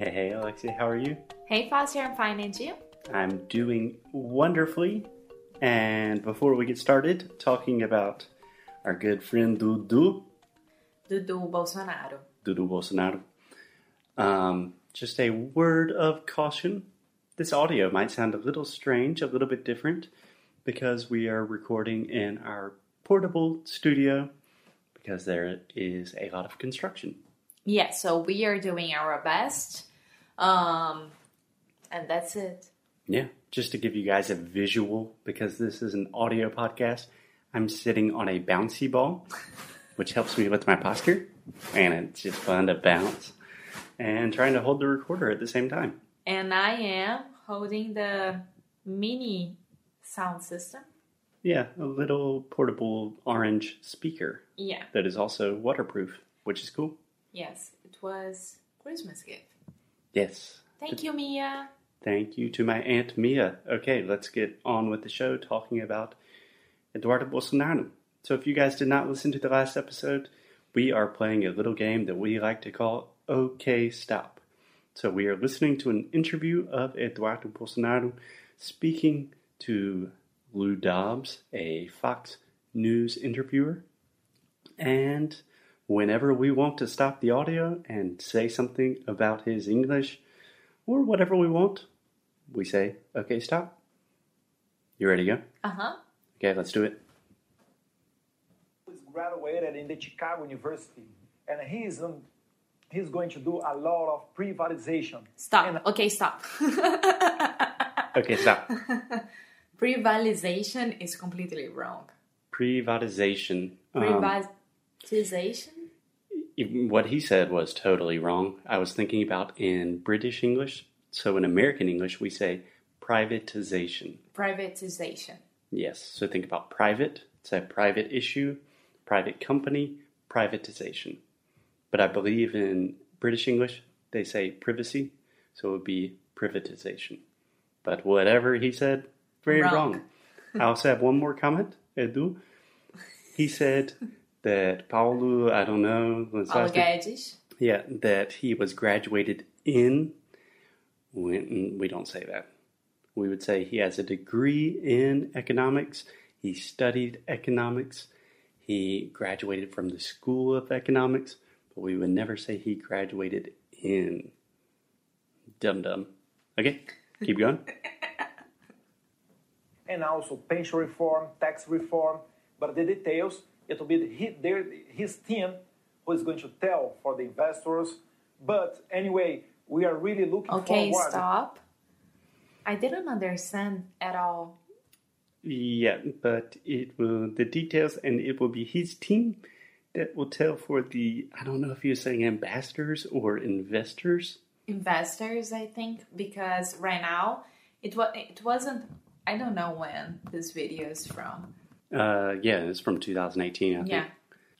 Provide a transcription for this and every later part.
Hey, hey, Alexia, how are you? Hey, Foster, I'm fine, and you? I'm doing wonderfully. And before we get started talking about our good friend Dudu, Dudu Bolsonaro. Dudu Bolsonaro, um, just a word of caution. This audio might sound a little strange, a little bit different, because we are recording in our portable studio because there is a lot of construction. Yeah, so we are doing our best. Um, and that's it. Yeah, just to give you guys a visual, because this is an audio podcast, I'm sitting on a bouncy ball, which helps me with my posture, and it's just fun to bounce and trying to hold the recorder at the same time. And I am holding the mini sound system. Yeah, a little portable orange speaker Yeah, that is also waterproof, which is cool. yes, it was Christmas gift. Yes. Thank you, Mia. Thank you to my Aunt Mia. Okay, let's get on with the show talking about Eduardo Bolsonaro. So, if you guys did not listen to the last episode, we are playing a little game that we like to call OK Stop. So, we are listening to an interview of Eduardo Bolsonaro speaking to Lou Dobbs, a Fox News interviewer. And whenever we want to stop the audio and say something about his English, or whatever we want, we say, okay, stop. You ready to go? Uh huh. Okay, let's do it. is graduated in the Chicago University, and he's um, he's going to do a lot of privatization. Stop. And Okay, stop. Okay, stop. Privatization is completely wrong. Privatization. Um, Privatization? What he said was totally wrong. I was thinking about in British English. So in American English, we say privatization. Privatization. Yes. So think about private. It's a private issue, private company, privatization. But I believe in British English, they say privacy. So it would be privatization. But whatever he said, very Wrong. wrong. I also have one more comment, Edu. He said that Paulo, I don't know, was Paulo Guedes. yeah, that he was graduated in. We, we don't say that. We would say he has a degree in economics. He studied economics. He graduated from the School of Economics, but we would never say he graduated in. Dum dum. Okay, keep going. and also pension reform, tax reform. But the details, it will be he, their, his team who is going to tell for the investors. But anyway, we are really looking Okay, forward. stop. I didn't understand at all. Yeah, but it will the details, and it will be his team that will tell for the. I don't know if you're saying ambassadors or investors. Investors, I think, because right now it was it wasn't. I don't know when this video is from. Uh, yeah, it's from 2018. I think. Yeah.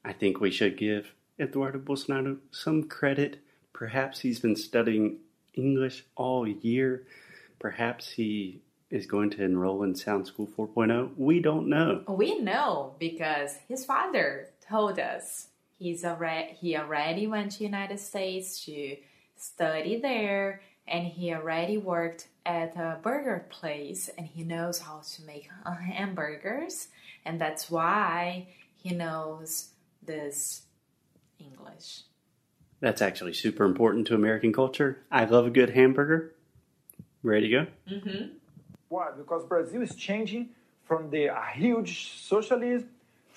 I think we should give Eduardo Bolsonaro some credit. Perhaps he's been studying English all year. Perhaps he is going to enroll in Sound School 4.0. We don't know. We know because his father told us he's already he already went to United States to study there, and he already worked at a burger place, and he knows how to make uh, hamburgers, and that's why he knows this English. That's actually super important to American culture. I love a good hamburger. Ready to go? Mm-hmm. Why? Because Brazil is changing from the a huge socialism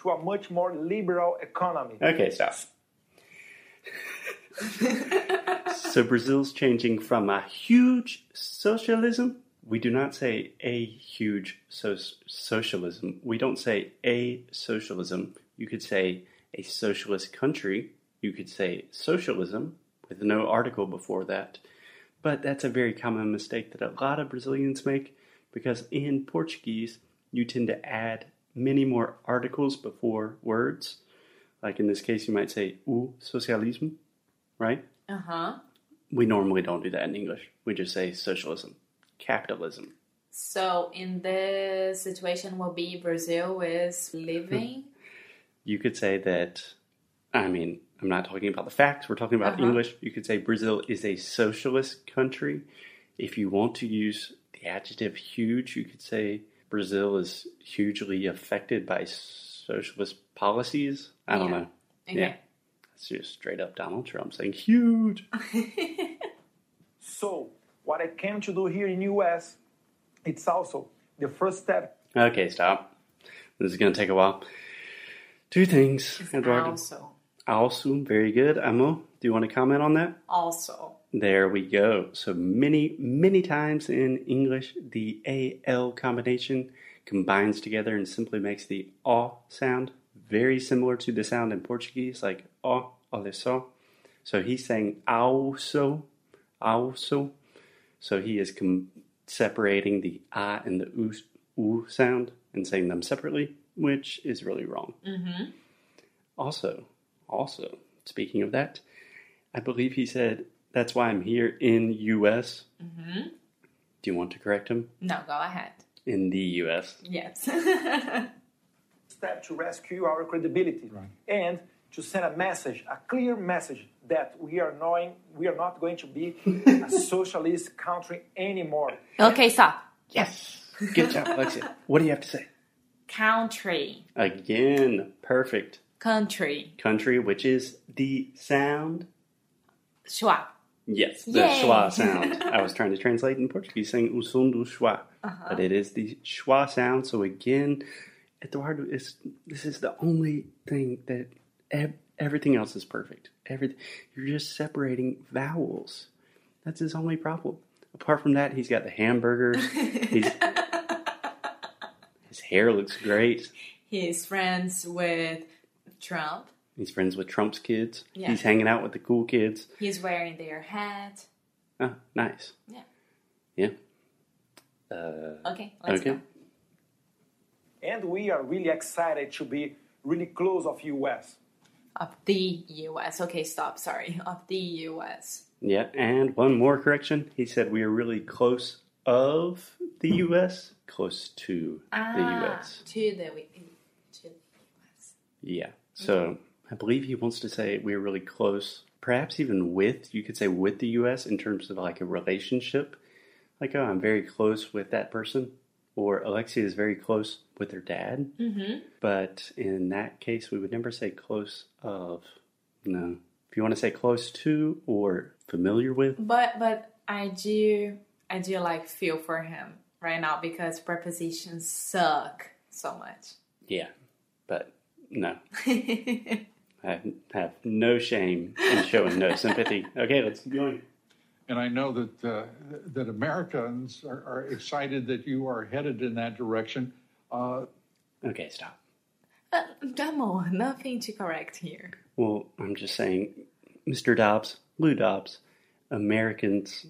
to a much more liberal economy. Okay, stop. so Brazil's changing from a huge socialism. We do not say a huge so- socialism. We don't say a socialism. You could say a socialist country. You could say socialism with no article before that. But that's a very common mistake that a lot of Brazilians make because in Portuguese, you tend to add many more articles before words. Like in this case, you might say o socialismo, right? Uh huh. We normally don't do that in English. We just say socialism, capitalism. So in this situation, will be Brazil is living. You could say that, I mean, I'm not talking about the facts, we're talking about Uh-huh. English. You could say Brazil is a socialist country. If you want to use the adjective huge, you could say Brazil is hugely affected by socialist policies. I don't Yeah. know. Okay. Yeah. It's just straight up Donald Trump saying huge. So, what I came to do here in US, it's also the first step. Okay, stop. This is going to take a while. Two things, Eduardo. Also. Also, very good. Amor, do you want to comment on that? Also. There we go. So many, many times in English, the AL combination combines together and simply makes the O sound, very similar to the sound in Portuguese, like O, olha. So he's saying also, also. So he is com- separating the A and the U, U sound and saying them separately, which is really wrong. Mm-hmm. Also, also, speaking of that, I believe he said, that's why I'm here in US. Mm-hmm. Do you want to correct him? No, go ahead. In the US. Yes. step to rescue our credibility and to send a message, a clear message that we are knowing we are not going to be a socialist country anymore. okay, stop. Yes. Good job, Alexia. What do you have to say? Country. Again, perfect. Country. Country, which is the sound. Schwa. Yes, the Yay. schwa sound. I was trying to translate in Portuguese saying o som do schwa, Uh-huh. but it is the schwa sound. So again, Eduardo is this is the only thing that ev- everything else is perfect. Everything you're just separating vowels. That's his only problem. Apart from that, he's got the hamburgers. He's, his hair looks great. He's friends with Trump. He's friends with Trump's kids. Yeah. He's hanging out with the cool kids. He's wearing their hat. Oh, nice. Yeah. Yeah. Uh, Okay, let's okay. go. And we are really excited to be really close of US. Of the U.S. Okay, stop. Sorry. Of the U.S. Yeah, and one more correction. He said we are really close of the U.S., close to Ah, the U.S. to the to the U.S. Yeah. So I believe he wants to say we're really close, perhaps even with, you could say with the U.S. in terms of like a relationship. Like, oh, I'm very close with that person. Or Alexia is very close with her dad. Mm-hmm. But in that case, we would never say close of. No. If you want to say close to or familiar with, But but I do I do like feel for him right now because prepositions suck so much. yeah. But no. I have no shame in showing no sympathy. Okay, let's keep going. And I know that uh, that Americans are, are excited that you are headed in that direction. Uh, Okay, stop. Uh, come on, nothing to correct here. Well, I'm just saying, Mr. Dobbs, Lou Dobbs, Americans.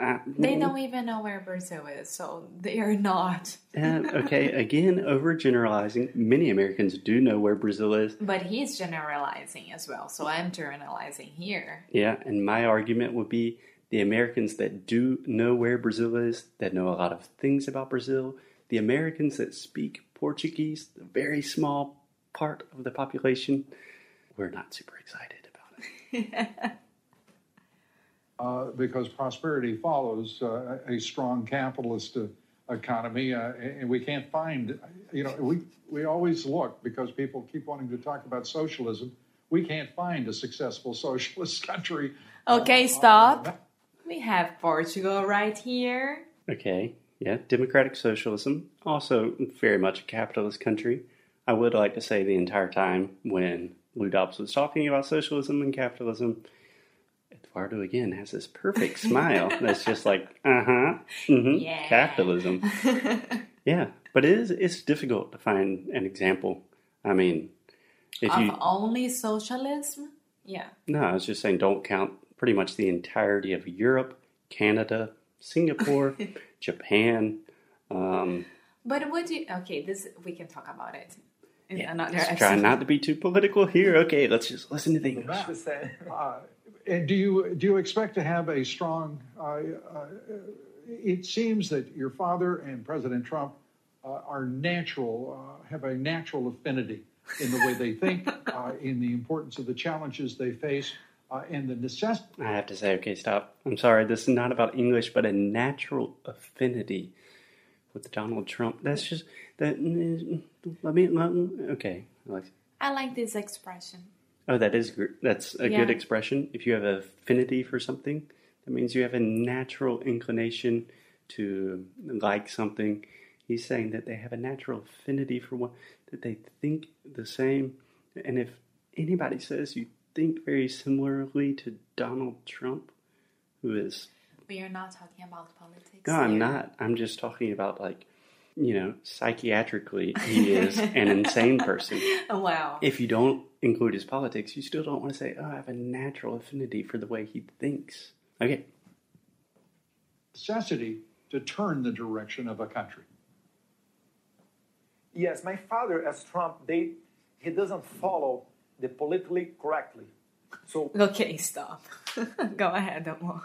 Uh, They don't even know where Brazil is, so they are not. uh, okay, again, overgeneralizing. Many Americans do know where Brazil is. But he's generalizing as well, so I'm generalizing here. Yeah, and my argument would be the Americans that do know where Brazil is, that know a lot of things about Brazil, the Americans that speak Portuguese, the very small part of the population, we're not super excited about it. uh, because prosperity follows uh, a strong capitalist uh, economy, uh, and we can't find, you know, we, we always look because people keep wanting to talk about socialism. We can't find a successful socialist country. Okay, stop. We have Portugal right here. Okay, yeah, democratic socialism, also very much a capitalist country. I would like to say the entire time when Lou Dobbs was talking about socialism and capitalism, Eduardo again has this perfect smile that's just like, uh huh, mm-hmm, Yeah. capitalism. Yeah, but it is it's difficult to find an example. I mean, if Of you only socialism? Yeah. no, I was just saying don't count pretty much the entirety of Europe, Canada, Singapore, Japan. Um, But would you okay, this we can talk about it yeah, another let's episode. try not to be too political here. Okay, let's just listen to the English. She said, and do you do you expect to have a strong? Uh, uh, it seems that your father and President Trump uh, are natural, uh, have a natural affinity in the way they think, uh, in the importance of the challenges they face, uh, and the necessity. I have to say, okay, stop. I'm sorry. This is not about English, but a natural affinity with Donald Trump. That's just that. Let me. Let, okay, Alexia. I like this expression. Oh, that is gr- that's a Yeah. good expression. If you have an affinity for something, that means you have a natural inclination to like something. He's saying that they have a natural affinity for one, that they think the same. And if anybody says you think very similarly to Donald Trump, who is We are not talking about politics. no, I'm here. not. I'm just talking about like, you know, psychiatrically, he is an insane person. Wow. If you don't include his politics, you still don't want to say, oh, I have a natural affinity for the way he thinks. Okay. necessity to turn the direction of a country. Yes, my father, as Trump, they he doesn't follow the politically correctly. So Okay, stop. Go ahead, Amor.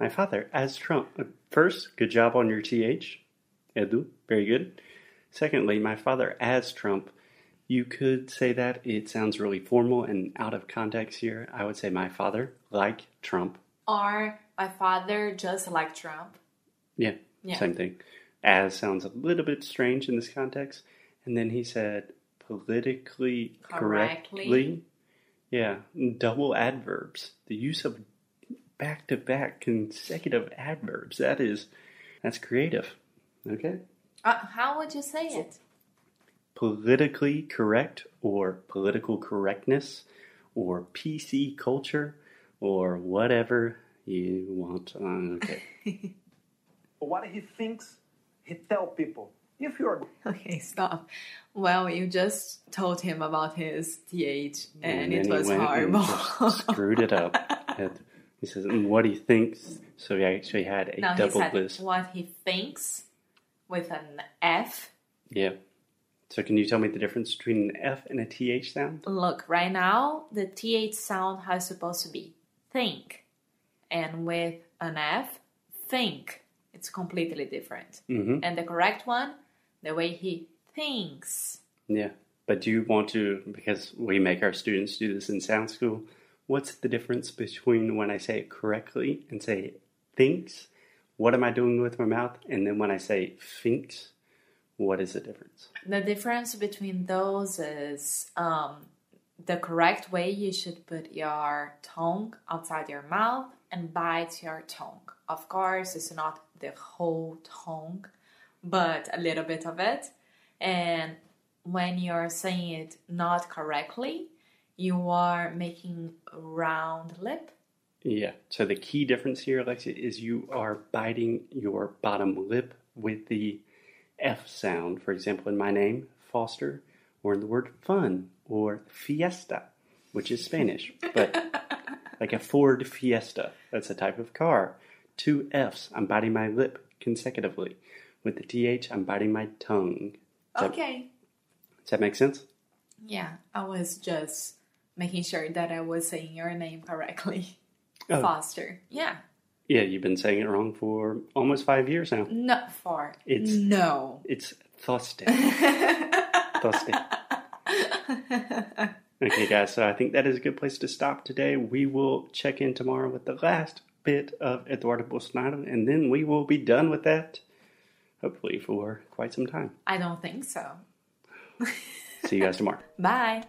My father, as Trump. uh, First, good job on your TH. Edu, very good. Secondly, my father, as Trump. You could say that. It sounds really formal and out of context here. I would say my father, like Trump. Or my father just like Trump. Yeah, Yeah. same thing. As sounds a little bit strange in this context. And then he said politically Correctly. correctly. Yeah, double adverbs. The use of back to back consecutive adverbs. That is, that's creative. Okay? Uh, how would you say it? Politically correct or political correctness or PC culture or whatever you want. Uh, Okay. what he thinks, he tell people. If you're Okay, stop. Well, you just told him about his TH and, it was he went and horrible. screwed it up. He says, and what he thinks. So he actually had a now he double said list. what he thinks with an F. Yeah. So can you tell me the difference between an F and a TH sound? Look, right now the TH sound how it's supposed to be. Think. And with an F, think. It's completely different. Mm-hmm. And the correct one, the way he thinks. Yeah. But do you want to, because we make our students do this in sound school, what's the difference between when I say it correctly and say thinks? What am I doing with my mouth? And then when I say thinks, what is the difference? The difference between those is um, the correct way you should put your tongue outside your mouth and bite your tongue. Of course, it's not the whole tongue, but a little bit of it. And when you're saying it not correctly, you are making round lip. Yeah. So the key difference here, Alexia, is you are biting your bottom lip with the F sound. For example, in my name, Foster, or in the word fun or fiesta, which is Spanish, but like a Ford Fiesta. That's a type of car. Two Fs. I'm biting my lip consecutively. With the TH, I'm biting my tongue. Does that- Okay. does that make sense? Yeah, I was just making sure that I was saying your name correctly. Oh. Foster. Yeah. Yeah, you've been saying it wrong for almost five years now. Not far. It's- no. It's Thursday. Thursday. Okay, guys, so I think that is a good place to stop today. We will check in tomorrow with the last bit of Eduardo Bolsonaro, and then we will be done with that, hopefully, for quite some time. I don't think so. See you guys tomorrow. Bye.